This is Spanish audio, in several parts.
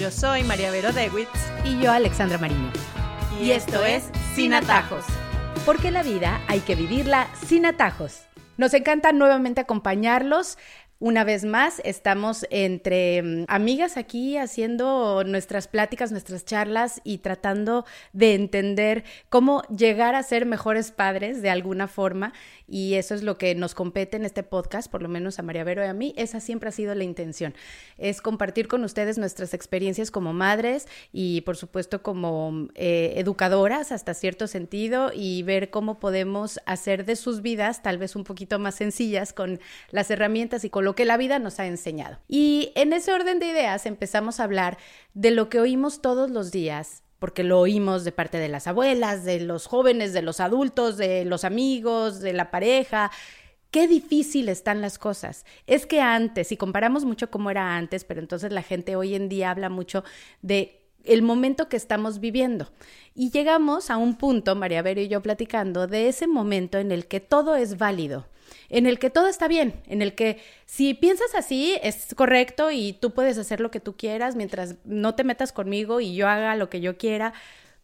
Yo soy María Vero Dewitz. Y yo, Alexandra Mariño. Y, esto es Sin Atajos. Porque la vida hay que vivirla sin atajos. Nos encanta nuevamente acompañarlos una vez más, estamos entre mm, amigas aquí haciendo nuestras pláticas, nuestras charlas y tratando de entender cómo llegar a ser mejores padres de alguna forma. Y eso es lo que nos compete en este podcast, por lo menos a María Vero y a mí. Esa siempre ha sido la intención. Es compartir con ustedes nuestras experiencias como madres y, por supuesto, como eh, educadoras hasta cierto sentido y ver cómo podemos hacer de sus vidas tal vez un poquito más sencillas con las herramientas y con lo que la vida nos ha enseñado. Y en ese orden de ideas empezamos a hablar de lo que oímos todos los días porque lo oímos de parte de las abuelas, de los jóvenes, de los adultos, de los amigos, de la pareja. Qué difícil están las cosas. Es que antes, si comparamos mucho cómo era antes, pero entonces la gente hoy en día habla mucho de el momento que estamos viviendo. Y llegamos a un punto, María Vero y yo platicando, de ese momento en el que todo es válido, en el que todo está bien, en el que si piensas así es correcto y tú puedes hacer lo que tú quieras mientras no te metas conmigo y yo haga lo que yo quiera.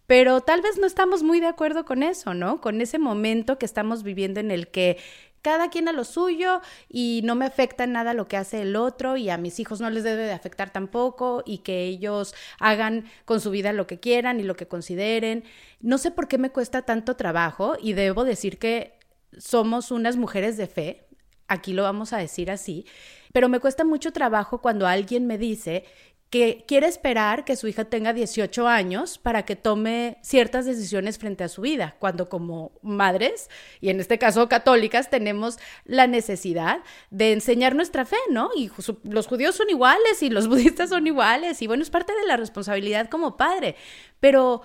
Pero tal vez no estamos muy de acuerdo con eso, ¿no? Con ese momento que estamos viviendo en el que cada quien a lo suyo y no me afecta nada lo que hace el otro y a mis hijos no les debe de afectar tampoco y que ellos hagan con su vida lo que quieran y lo que consideren. No sé por qué me cuesta tanto trabajo y debo decir que somos unas mujeres de fe, aquí lo vamos a decir así, pero me cuesta mucho trabajo cuando alguien me dice que quiere esperar que su hija tenga 18 años para que tome ciertas decisiones frente a su vida, cuando como madres, y en este caso católicas, tenemos la necesidad de enseñar nuestra fe, ¿no? Y los judíos son iguales y los budistas son iguales, y bueno, es parte de la responsabilidad como padre, pero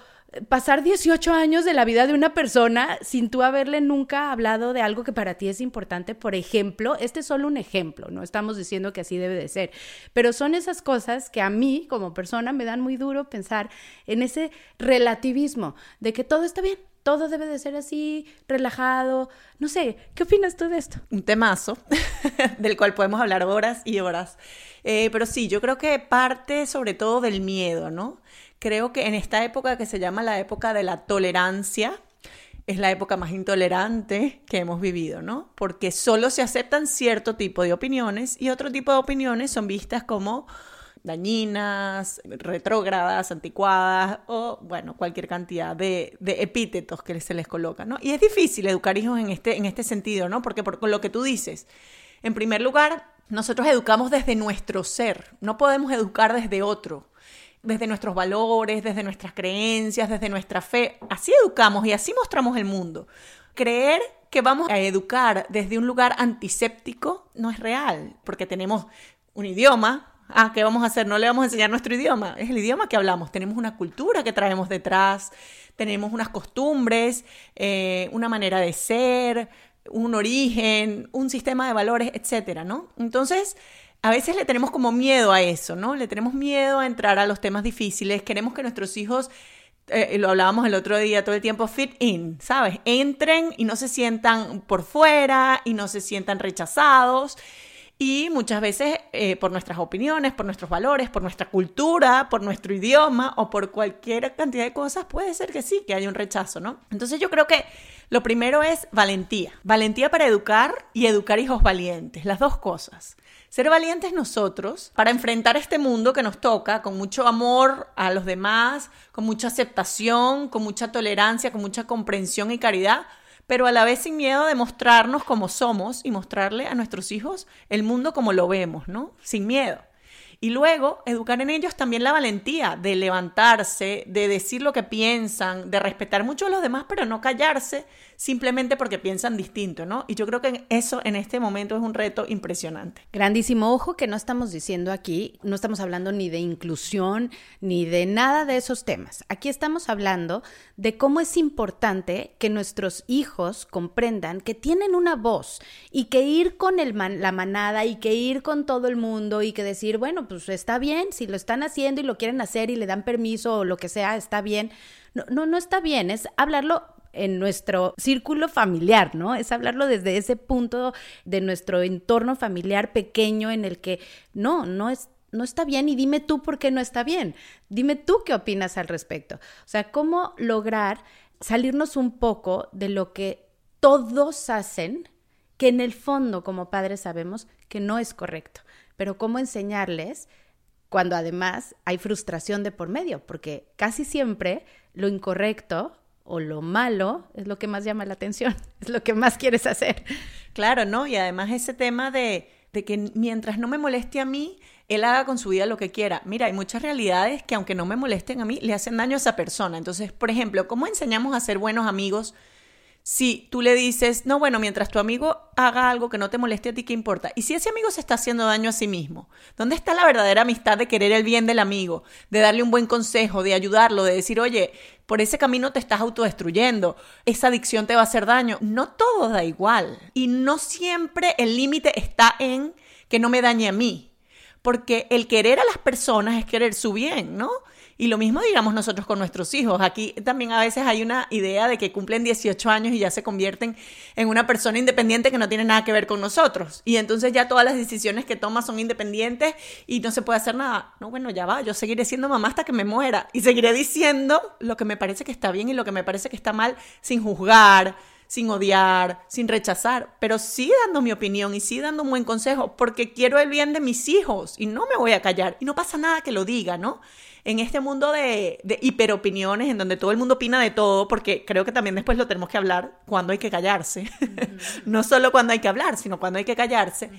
pasar 18 años de la vida de una persona sin tú haberle nunca hablado de algo que para ti es importante, por ejemplo, este es solo un ejemplo, no estamos diciendo que así debe de ser, pero son esas cosas que a mí como persona me dan muy duro pensar en ese relativismo de que todo está bien, todo debe de ser así, relajado. No sé, ¿qué opinas tú de esto? Un temazo del cual podemos hablar horas y horas. Eh, pero sí, yo creo que parte sobre todo del miedo, ¿no? Creo que en esta época que se llama la época de la tolerancia, es la época más intolerante que hemos vivido, ¿no? Porque solo se aceptan cierto tipo de opiniones y otro tipo de opiniones son vistas como dañinas, retrógradas, anticuadas o, bueno, cualquier cantidad de, epítetos que se les coloca, ¿no? Y es difícil educar hijos en este, en este sentido, ¿no? Porque por, con lo que tú dices, en primer lugar, nosotros educamos desde nuestro ser, no podemos educar desde otro desde nuestros valores, desde nuestras creencias, desde nuestra fe. Así educamos y así mostramos el mundo. Creer que vamos a educar desde un lugar antiséptico no es real, porque tenemos un idioma. Ah, ¿qué vamos a hacer? No le vamos a enseñar nuestro idioma, es el idioma que hablamos. Tenemos una cultura que traemos detrás, tenemos unas costumbres, eh, una manera de ser, un origen, un sistema de valores, etcétera, ¿no? Entonces, a veces le tenemos como miedo a eso, ¿no? Le tenemos miedo a entrar a los temas difíciles, queremos que nuestros hijos, eh, lo hablábamos el otro día todo el tiempo, fit in, ¿sabes? Entren y no se sientan por fuera y no se sientan rechazados. Y muchas veces eh, por nuestras opiniones, por nuestros valores, por nuestra cultura, por nuestro idioma o por cualquier cantidad de cosas, puede ser que sí, que haya un rechazo, ¿no? Entonces yo creo que lo primero es valentía. Valentía para educar y educar hijos valientes, las dos cosas. Ser valientes nosotros para enfrentar este mundo que nos toca con mucho amor a los demás, con mucha aceptación, con mucha tolerancia, con mucha comprensión y caridad, pero a la vez sin miedo de mostrarnos como somos y mostrarle a nuestros hijos el mundo como lo vemos, ¿no? Sin miedo. Y luego, educar en ellos también la valentía de levantarse, de decir lo que piensan, de respetar mucho a los demás, pero no callarse simplemente porque piensan distinto, ¿no? Y yo creo que eso en este momento es un reto impresionante. Grandísimo. Ojo que no estamos diciendo aquí, no estamos hablando ni de inclusión, ni de nada de esos temas. Aquí estamos hablando de cómo es importante que nuestros hijos comprendan que tienen una voz y que ir con el la manada y que ir con todo el mundo y que decir, bueno, pues está bien, si lo están haciendo y lo quieren hacer y le dan permiso o lo que sea, está bien. No, no, no está bien, es hablarlo en nuestro círculo familiar, ¿no? Es hablarlo desde ese punto de nuestro entorno familiar pequeño en el que no, no es no está bien y dime tú por qué no está bien. Dime tú qué opinas al respecto. O sea, cómo lograr salirnos un poco de lo que todos hacen, que en el fondo como padres sabemos que no es correcto, pero cómo enseñarles cuando además hay frustración de por medio, porque casi siempre lo incorrecto o lo malo es lo que más llama la atención, es lo que más quieres hacer. Claro, ¿no? Y además ese tema de, de que mientras no me moleste a mí, él haga con su vida lo que quiera. Mira, hay muchas realidades que aunque no me molesten a mí, le hacen daño a esa persona. Entonces, por ejemplo, ¿cómo enseñamos a ser buenos amigos? Si tú le dices, no, bueno, mientras tu amigo haga algo que no te moleste a ti, ¿qué importa? Y si ese amigo se está haciendo daño a sí mismo, ¿dónde está la verdadera amistad de querer el bien del amigo, de darle un buen consejo, de ayudarlo, de decir, oye, por ese camino te estás autodestruyendo, esa adicción te va a hacer daño? No todo da igual. Y no siempre el límite está en que no me dañe a mí, porque el querer a las personas es querer su bien, ¿no? Y lo mismo digamos nosotros con nuestros hijos. Aquí también a veces hay una idea de que cumplen 18 años y ya se convierten en una persona independiente que no tiene nada que ver con nosotros. Y entonces ya todas las decisiones que toma son independientes y no se puede hacer nada. No, bueno, ya va, yo seguiré siendo mamá hasta que me muera y seguiré diciendo lo que me parece que está bien y lo que me parece que está mal sin juzgar, sin odiar, sin rechazar, pero sí dando mi opinión y sí dando un buen consejo, porque quiero el bien de mis hijos y no me voy a callar. Y no pasa nada que lo diga, ¿no? En este mundo de, de, hiperopiniones, en donde todo el mundo opina de todo, porque creo que también después lo tenemos que hablar cuando hay que callarse. no solo cuando hay que hablar, sino cuando hay que callarse.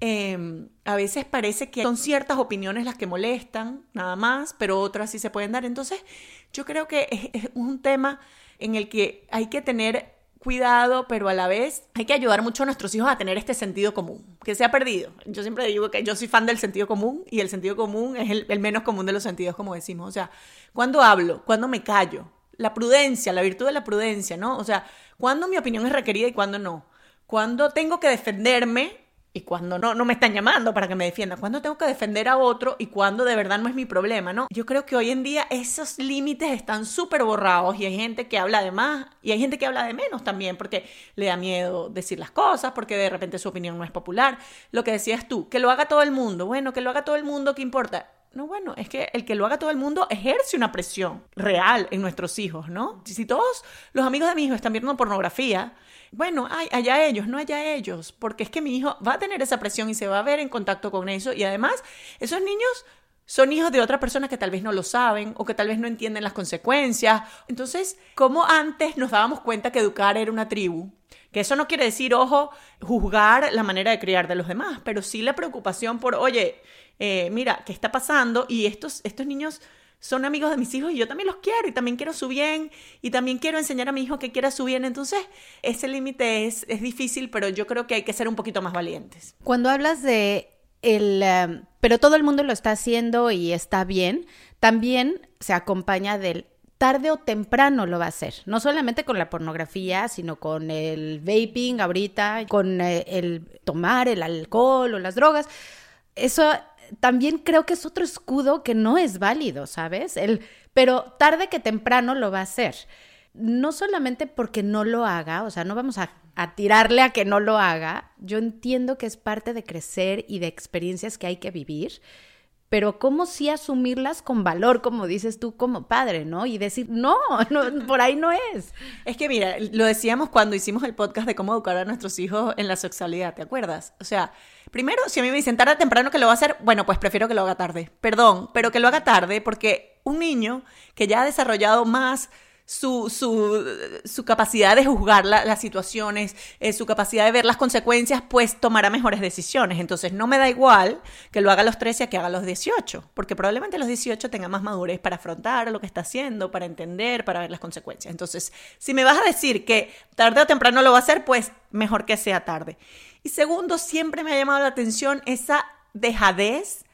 Em, a veces parece que son ciertas opiniones las que molestan, nada más, pero otras sí se pueden dar. Entonces, yo creo que es un tema en el que hay que tener cuidado, pero a la vez hay que ayudar mucho a nuestros hijos a tener este sentido común, que se ha perdido. Yo siempre digo que yo soy fan del sentido común y el sentido común es el, menos común de los sentidos, como decimos. O sea, cuando hablo, cuando me callo, la prudencia, la virtud de la prudencia, ¿no? O sea, cuando mi opinión es requerida y cuando no. Cuando tengo que defenderme y cuando no, no me están llamando para que me defienda, cuando tengo que defender a otro y cuando de verdad no es mi problema, ¿no? Yo creo que hoy en día esos límites están súper borrados y hay gente que habla de más y hay gente que habla de menos también porque le da miedo decir las cosas, porque de repente su opinión no es popular. Lo que decías tú, que lo haga todo el mundo, bueno, que lo haga todo el mundo, ¿qué importa? No, bueno, es que el que lo haga todo el mundo ejerce una presión real en nuestros hijos, ¿no? Si todos los amigos de mi hijo están viendo pornografía, bueno, ay, allá ellos, no allá ellos, porque es que mi hijo va a tener esa presión y se va a ver en contacto con eso y además esos niños son hijos de otras personas que tal vez no lo saben o que tal vez no entienden las consecuencias. Entonces, como antes nos dábamos cuenta que educar era una tribu, que eso no quiere decir, ojo, juzgar la manera de criar de los demás, pero sí la preocupación por, oye, eh, mira, ¿qué está pasando? Y estos, estos niños son amigos de mis hijos y yo también los quiero y también quiero su bien y también quiero enseñar a mi hijo que quiera su bien. Entonces, ese límite es, es difícil, pero yo creo que hay que ser un poquito más valientes. Cuando hablas de el, em, pero todo el mundo lo está haciendo y está bien, también se acompaña del tarde o temprano lo va a hacer, no solamente con la pornografía, sino con el vaping ahorita, con eh, el tomar el alcohol o las drogas. Eso también creo que es otro escudo que no es válido, ¿sabes? El, pero tarde que temprano lo va a hacer. No solamente porque no lo haga, o sea, no vamos a, a tirarle a que no lo haga. Yo entiendo que es parte de crecer y de experiencias que hay que vivir pero cómo sí asumirlas con valor, como dices tú como padre, ¿no? Y decir, no, por ahí no es. Es que mira, lo decíamos cuando hicimos el podcast de cómo educar a nuestros hijos en la sexualidad, ¿te acuerdas? O sea, primero, si a mí me dicen tarde temprano que lo va a hacer, bueno, pues prefiero que lo haga tarde. Perdón, pero que lo haga tarde porque un niño que ya ha desarrollado más su, su, capacidad de juzgar las situaciones, eh, su capacidad de ver las consecuencias, pues tomará mejores decisiones. Entonces no me da igual que lo haga a los 13 a que haga a los 18, porque probablemente los 18 tenga más madurez para afrontar lo que está haciendo, para entender, para ver las consecuencias. Entonces, si me vas a decir que tarde o temprano lo va a hacer, pues mejor que sea tarde. Y segundo, siempre me ha llamado la atención esa dejadez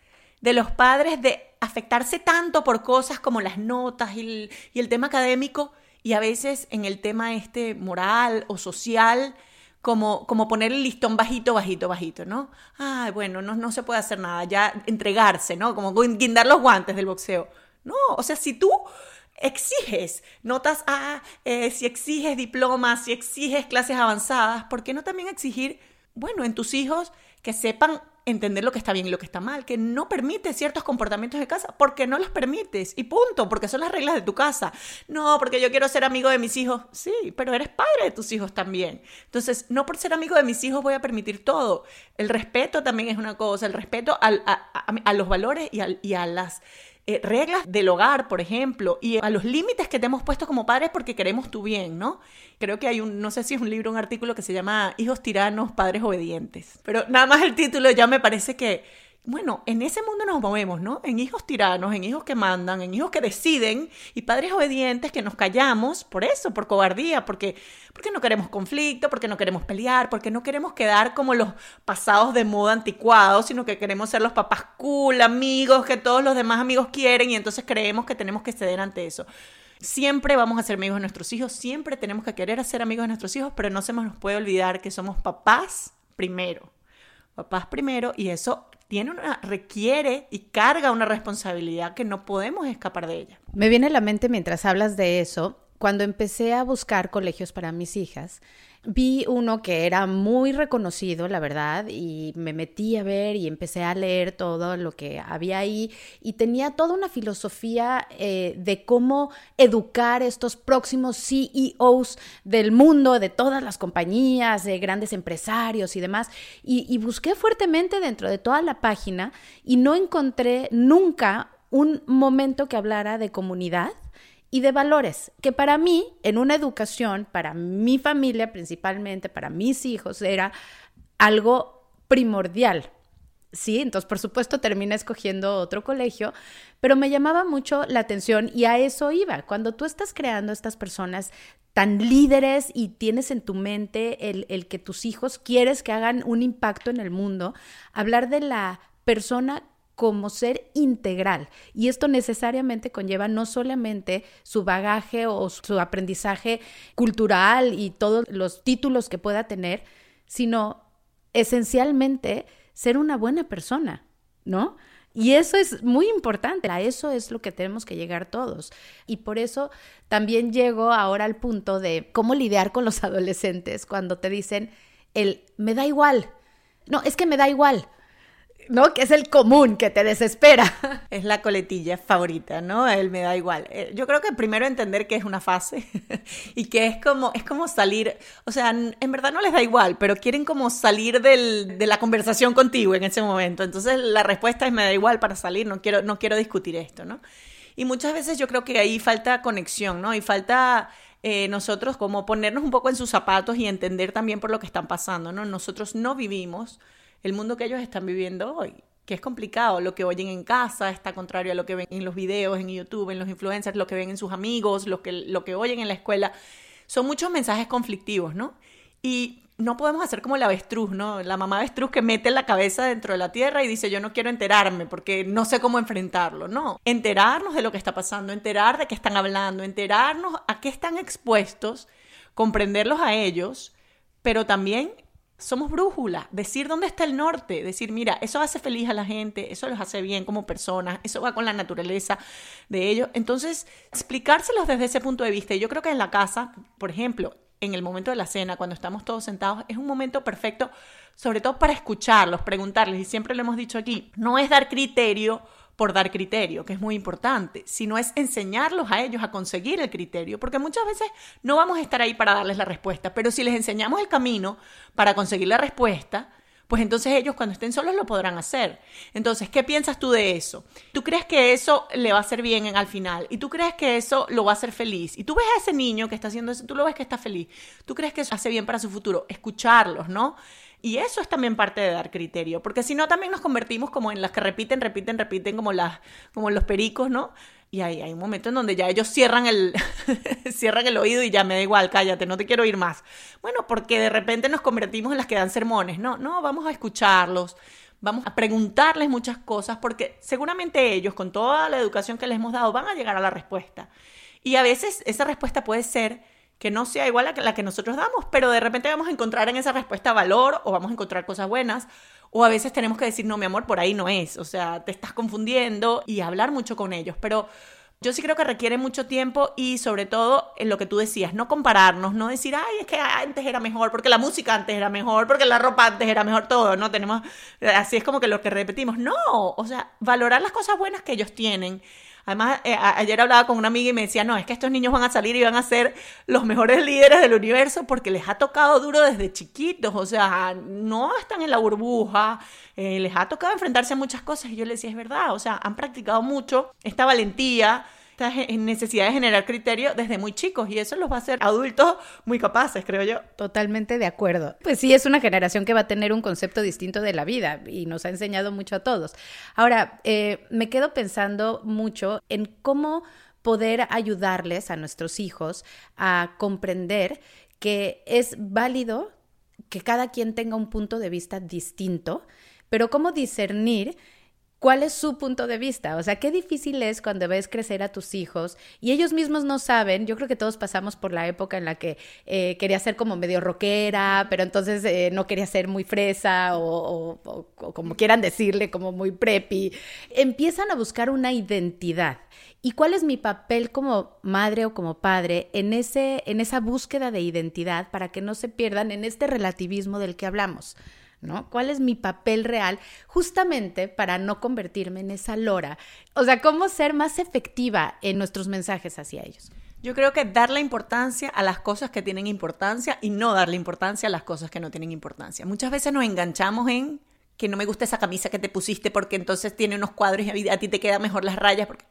de los padres de afectarse tanto por cosas como las notas y el, tema académico y a veces en el tema este moral o social como, como poner el listón bajito, bajito, bajito, ¿no? Ay, bueno, no, no se puede hacer nada, ya entregarse, ¿no? Como guindar los guantes del boxeo. No, o sea, si tú exiges notas A, eh, si exiges diplomas, si exiges clases avanzadas, ¿por qué no también exigir, bueno, en tus hijos que sepan entender lo que está bien y lo que está mal, que no permite ciertos comportamientos de casa porque no los permites y punto, porque son las reglas de tu casa. No, porque yo quiero ser amigo de mis hijos. Sí, pero eres padre de tus hijos también. Entonces, no por ser amigo de mis hijos voy a permitir todo. El respeto también es una cosa, el respeto a, los valores y, y a las eh, reglas del hogar, por ejemplo, y a los límites que te hemos puesto como padres porque queremos tu bien, ¿no? Creo que hay un, no sé si es un libro, un artículo que se llama Hijos tiranos, padres obedientes. Pero nada más el título ya me parece que bueno, en ese mundo nos movemos, ¿no? En hijos tiranos, en hijos que mandan, en hijos que deciden y padres obedientes que nos callamos por eso, por cobardía, porque, porque no queremos conflicto, porque no queremos pelear, porque no queremos quedar como los pasados de moda anticuados, sino que queremos ser los papás cool, amigos que todos los demás amigos quieren y entonces creemos que tenemos que ceder ante eso. Siempre vamos a ser amigos de nuestros hijos, siempre tenemos que querer ser amigos de nuestros hijos, pero no se nos puede olvidar que somos papás primero papás primero y eso tiene una, requiere y carga una responsabilidad que no podemos escapar de ella. Me viene a la mente mientras hablas de eso, cuando empecé a buscar colegios para mis hijas, vi uno que era muy reconocido, la verdad, y me metí a ver y empecé a leer todo lo que había ahí y tenía toda una filosofía eh, de cómo educar estos próximos CEOs del mundo, de todas las compañías, de grandes empresarios y demás. Y, y busqué fuertemente dentro de toda la página y no encontré nunca un momento que hablara de comunidad y de valores, que para mí, en una educación, para mi familia principalmente, para mis hijos, era algo primordial. Sí, entonces por supuesto terminé escogiendo otro colegio, pero me llamaba mucho la atención y a eso iba. Cuando tú estás creando estas personas tan líderes y tienes en tu mente el, el que tus hijos quieres que hagan un impacto en el mundo, hablar de la persona como ser integral. Y esto necesariamente conlleva no solamente su bagaje o su aprendizaje cultural y todos los títulos que pueda tener, sino esencialmente ser una buena persona, ¿no? Y eso es muy importante, a eso es lo que tenemos que llegar todos. Y por eso también llego ahora al punto de cómo lidiar con los adolescentes cuando te dicen el me da igual. No, es que me da igual. ¿No? Que es el común que te desespera. Es la coletilla favorita, ¿no? Él me da igual. Eh, yo creo que primero entender que es una fase y que es como, es como salir, o sea, en verdad no les da igual, pero quieren como salir del, de la conversación contigo en ese momento. Entonces la respuesta es me da igual para salir, no quiero, no quiero discutir esto, ¿no? Y muchas veces yo creo que ahí falta conexión, ¿no? Y falta eh, nosotros como ponernos un poco en sus zapatos y entender también por lo que están pasando, ¿no? Nosotros no vivimos el mundo que ellos están viviendo hoy, que es complicado. Lo que oyen en casa está contrario a lo que ven en los videos, en YouTube, en los influencers, lo que ven en sus amigos, lo que, lo que oyen en la escuela. Son muchos mensajes conflictivos, ¿no? Y no podemos hacer como la avestruz, ¿no? La mamá avestruz que mete la cabeza dentro de la tierra y dice, yo no quiero enterarme porque no sé cómo enfrentarlo. No, enterarnos de lo que está pasando, enterar de qué están hablando, enterarnos a qué están expuestos, comprenderlos a ellos, pero también somos brújula, decir dónde está el norte, decir, mira, eso hace feliz a la gente, eso los hace bien como personas, eso va con la naturaleza de ellos. Entonces, explicárselos desde ese punto de vista. Y yo creo que en la casa, por ejemplo, en el momento de la cena, cuando estamos todos sentados, es un momento perfecto, sobre todo para escucharlos, preguntarles, y siempre lo hemos dicho aquí, no es dar criterio por dar criterio, que es muy importante, sino es enseñarlos a ellos a conseguir el criterio, porque muchas veces no vamos a estar ahí para darles la respuesta, pero si les enseñamos el camino para conseguir la respuesta, pues entonces ellos cuando estén solos lo podrán hacer. Entonces, ¿qué piensas tú de eso? ¿Tú crees que eso le va a hacer bien al final? ¿Y tú crees que eso lo va a hacer feliz? Y tú ves a ese niño que está haciendo eso, tú lo ves que está feliz. ¿Tú crees que eso hace bien para su futuro? Escucharlos, ¿no? Y eso es también parte de dar criterio, porque si no también nos convertimos como en las que repiten, repiten, repiten como las como los pericos, ¿no? Y hay un momento en donde ya ellos cierran el cierran el oído y ya me da igual, cállate, no te quiero oír más. Bueno, porque de repente nos convertimos en las que dan sermones. No, no, vamos a escucharlos, vamos a preguntarles muchas cosas porque seguramente ellos con toda la educación que les hemos dado van a llegar a la respuesta. Y a veces esa respuesta puede ser que no sea igual a la que nosotros damos, pero de repente vamos a encontrar en esa respuesta valor o vamos a encontrar cosas buenas, o a veces tenemos que decir, no, mi amor, por ahí no es, o sea, te estás confundiendo y hablar mucho con ellos, pero Yo sí creo que requiere mucho tiempo y sobre todo en lo que tú decías, no compararnos, no decir, ay, es que antes era mejor, porque la música antes era mejor, porque la ropa antes era mejor, todo, ¿no? Tenemos, así es como que lo que repetimos. No, o sea, valorar las cosas buenas que ellos tienen. Además, eh, ayer hablaba con una amiga y me decía, no, es que estos niños van a salir y van a ser los mejores líderes del universo porque les ha tocado duro desde chiquitos, o sea, no están en la burbuja, eh, les ha tocado enfrentarse a muchas cosas y yo le decía, es verdad, o sea, han practicado mucho esta valentía esta necesidad de generar criterio desde muy chicos y eso los va a hacer adultos muy capaces, creo yo. Totalmente de acuerdo. Pues sí, es una generación que va a tener un concepto distinto de la vida y nos ha enseñado mucho a todos. Ahora, eh, me quedo pensando mucho en cómo poder ayudarles a nuestros hijos a comprender que es válido que cada quien tenga un punto de vista distinto, pero cómo discernir cuál es su punto de vista. O sea, qué difícil es cuando ves crecer a tus hijos y ellos mismos no saben. Yo creo que todos pasamos por la época en la que eh, quería ser como medio rockera, pero entonces eh, no quería ser muy fresa o, como quieran decirle, como muy preppy. Empiezan a buscar una identidad. ¿Y cuál es mi papel como madre o como padre en, ese, en esa búsqueda de identidad para que no se pierdan en este relativismo del que hablamos? ¿Cuál es mi papel real justamente para no convertirme en esa lora? O sea, ¿cómo ser más efectiva en nuestros mensajes hacia ellos? Yo creo que darle importancia a las cosas que tienen importancia y no darle importancia a las cosas que no tienen importancia. Muchas veces nos enganchamos en que no me gusta esa camisa que te pusiste porque entonces tiene unos cuadros y a ti te quedan mejor las rayas. Porque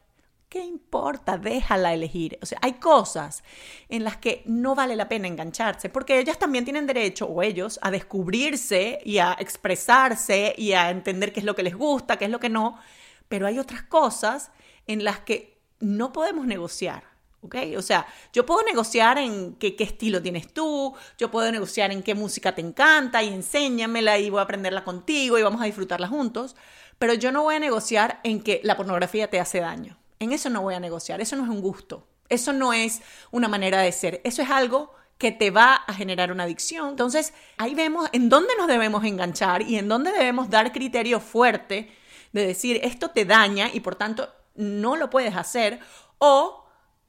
¿Qué importa? Déjala elegir. O sea, hay cosas en las que no vale la pena engancharse, porque ellas también tienen derecho, o ellos, a descubrirse y a expresarse y a entender qué es lo que les gusta, qué es lo que no. Pero hay otras cosas en las que no podemos negociar. ¿ok? O sea, yo puedo negociar en qué, qué, estilo tienes tú, yo puedo negociar en qué música te encanta y enséñamela y voy a aprenderla contigo y vamos a disfrutarla juntos, pero yo no voy a negociar en que la pornografía te hace daño. En eso no voy a negociar, eso no es un gusto, eso no es una manera de ser, eso es algo que te va a generar una adicción. Entonces, ahí vemos en dónde nos debemos enganchar y en dónde debemos dar criterio fuerte de decir esto te daña y por tanto no lo puedes hacer o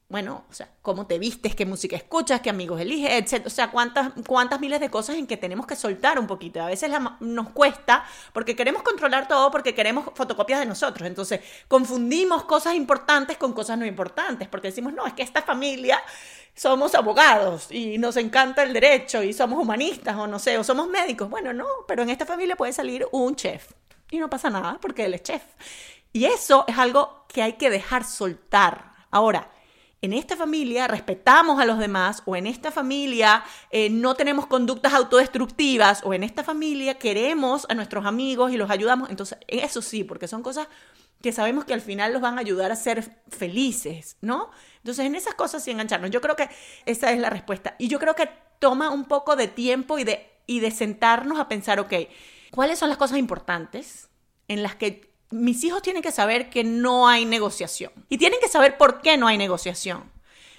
bueno, o sea, cómo te vistes, qué música escuchas, qué amigos eliges, etc. O sea, cuántas, cuántas miles de cosas en que tenemos que soltar un poquito. A veces nos cuesta porque queremos controlar todo, porque queremos fotocopias de nosotros. Entonces, confundimos cosas importantes con cosas no importantes, porque decimos, no, es que esta familia somos abogados y nos encanta el derecho y somos humanistas o no sé, o somos médicos. Bueno, no, pero en esta familia puede salir un chef y no pasa nada porque él es chef. Y eso es algo que hay que dejar soltar. Ahora, en esta familia respetamos a los demás o en esta familia eh, no tenemos conductas autodestructivas o en esta familia queremos a nuestros amigos y los ayudamos. Entonces, eso sí, porque son cosas que sabemos que al final los van a ayudar a ser felices, ¿no? Entonces, en esas cosas sí engancharnos. Yo creo que esa es la respuesta. Y yo creo que toma un poco de tiempo y de, y de sentarnos a pensar, ok, ¿cuáles son las cosas importantes en las que mis hijos tienen que saber que no hay negociación y tienen que saber por qué no hay negociación.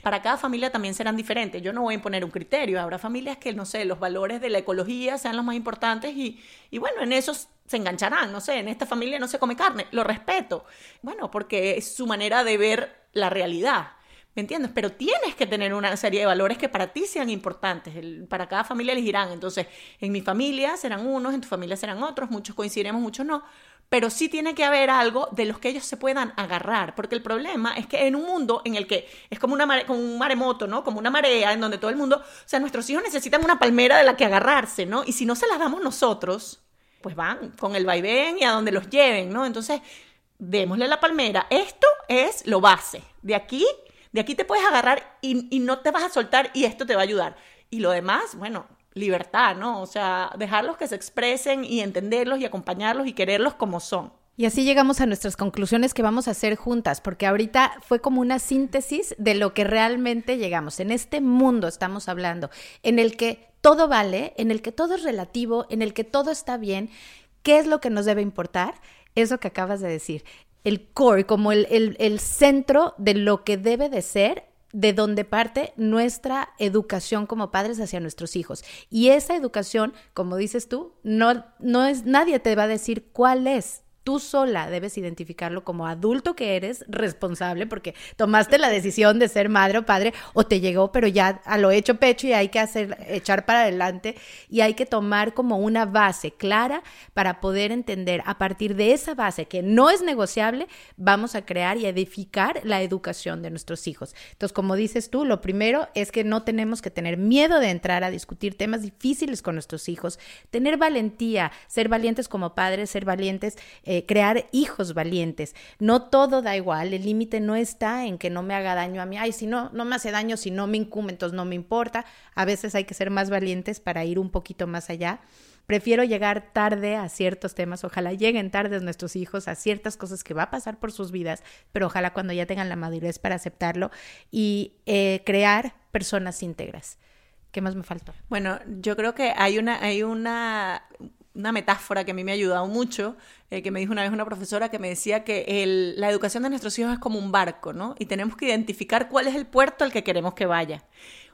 Para cada familia también serán diferentes. Yo no voy a imponer un criterio. Habrá familias que, no sé, los valores de la ecología sean los más importantes y, y bueno, en esos se engancharán. No sé, en esta familia no se come carne. Lo respeto. Bueno, porque es su manera de ver la realidad. ¿Me entiendes? Pero tienes que tener una serie de valores que para ti sean importantes. para cada familia elegirán. Entonces, en mi familia serán unos, en tu familia serán otros, muchos coincidiremos, muchos no pero sí tiene que haber algo de los que ellos se puedan agarrar, porque el problema es que en un mundo en el que es como, una como un maremoto, ¿no? Como una marea en donde todo el mundo, o sea, nuestros hijos necesitan una palmera de la que agarrarse, ¿no? Y si no se las damos nosotros, pues van con el vaivén y a donde los lleven, ¿no? Entonces, démosle la palmera. Esto es lo base. De aquí, de aquí te puedes agarrar y, y no te vas a soltar y esto te va a ayudar. Y lo demás, bueno, libertad, ¿no? O sea, dejarlos que se expresen y entenderlos y acompañarlos y quererlos como son. Y así llegamos a nuestras conclusiones que vamos a hacer juntas, porque ahorita fue como una síntesis de lo que realmente llegamos. En este mundo estamos hablando, en el que todo vale, en el que todo es relativo, en el que todo está bien. ¿Qué es lo que nos debe importar? Eso que acabas de decir, el core, como el, el, el centro de lo que debe de ser de donde parte nuestra educación como padres hacia nuestros hijos. Y esa educación, como dices tú, no, no es, nadie te va a decir cuál es Tú sola debes identificarlo como adulto que eres responsable porque tomaste la decisión de ser madre o padre o te llegó, pero ya a lo hecho pecho y hay que hacer, echar para adelante y hay que tomar como una base clara para poder entender a partir de esa base que no es negociable, vamos a crear y edificar la educación de nuestros hijos. Entonces, como dices tú, lo primero es que no tenemos que tener miedo de entrar a discutir temas difíciles con nuestros hijos, tener valentía, ser valientes como padres, ser valientes. Eh, crear hijos valientes. No todo da igual, el límite no está en que no me haga daño a mí. Ay, si no, no me hace daño, si no me incumbe, entonces no me importa. A veces hay que ser más valientes para ir un poquito más allá. Prefiero llegar tarde a ciertos temas, ojalá lleguen tarde nuestros hijos a ciertas cosas que va a pasar por sus vidas, pero ojalá cuando ya tengan la madurez para aceptarlo y eh, crear personas íntegras. ¿Qué más me faltó? Bueno, yo creo que hay una, hay una, una metáfora que a mí me ha ayudado mucho, eh, que me dijo una vez una profesora que me decía que la educación de nuestros hijos es como un barco, ¿no? Y tenemos que identificar cuál es el puerto al que queremos que vaya.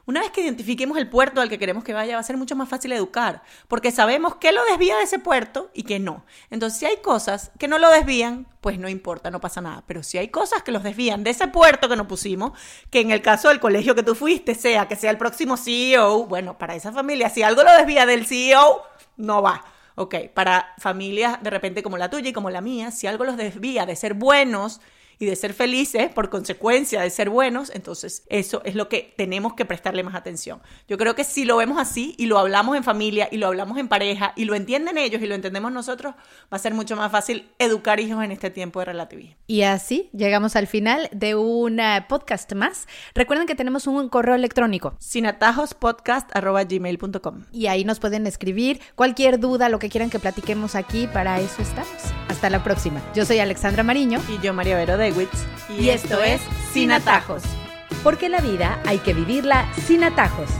Una vez que identifiquemos el puerto al que queremos que vaya, va a ser mucho más fácil educar, porque sabemos qué lo desvía de ese puerto y qué no. Entonces, si hay cosas que no lo desvían, pues no importa, no pasa nada. Pero si hay cosas que los desvían de ese puerto que nos pusimos, que en el caso del colegio que tú fuiste, sea que sea el próximo CEO, bueno, para esa familia, si algo lo desvía del CEO, no va. Ok, para familias de repente como la tuya y como la mía, si algo los desvía de ser buenos y de ser felices por consecuencia de ser buenos, entonces eso es lo que tenemos que prestarle más atención. Yo creo que si lo vemos así y lo hablamos en familia y lo hablamos en pareja y lo entienden ellos y lo entendemos nosotros, va a ser mucho más fácil educar hijos en este tiempo de relativismo. Y así llegamos al final de un eh, podcast más. Recuerden que tenemos un correo electrónico sinatajospodcast.gmail.com y ahí nos pueden escribir cualquier duda, lo que quieran que platiquemos aquí, para eso estamos. Hasta la próxima. Yo soy Alexandra Mariño y yo María Y, esto es Sin Atajos. Porque la vida hay que vivirla sin atajos.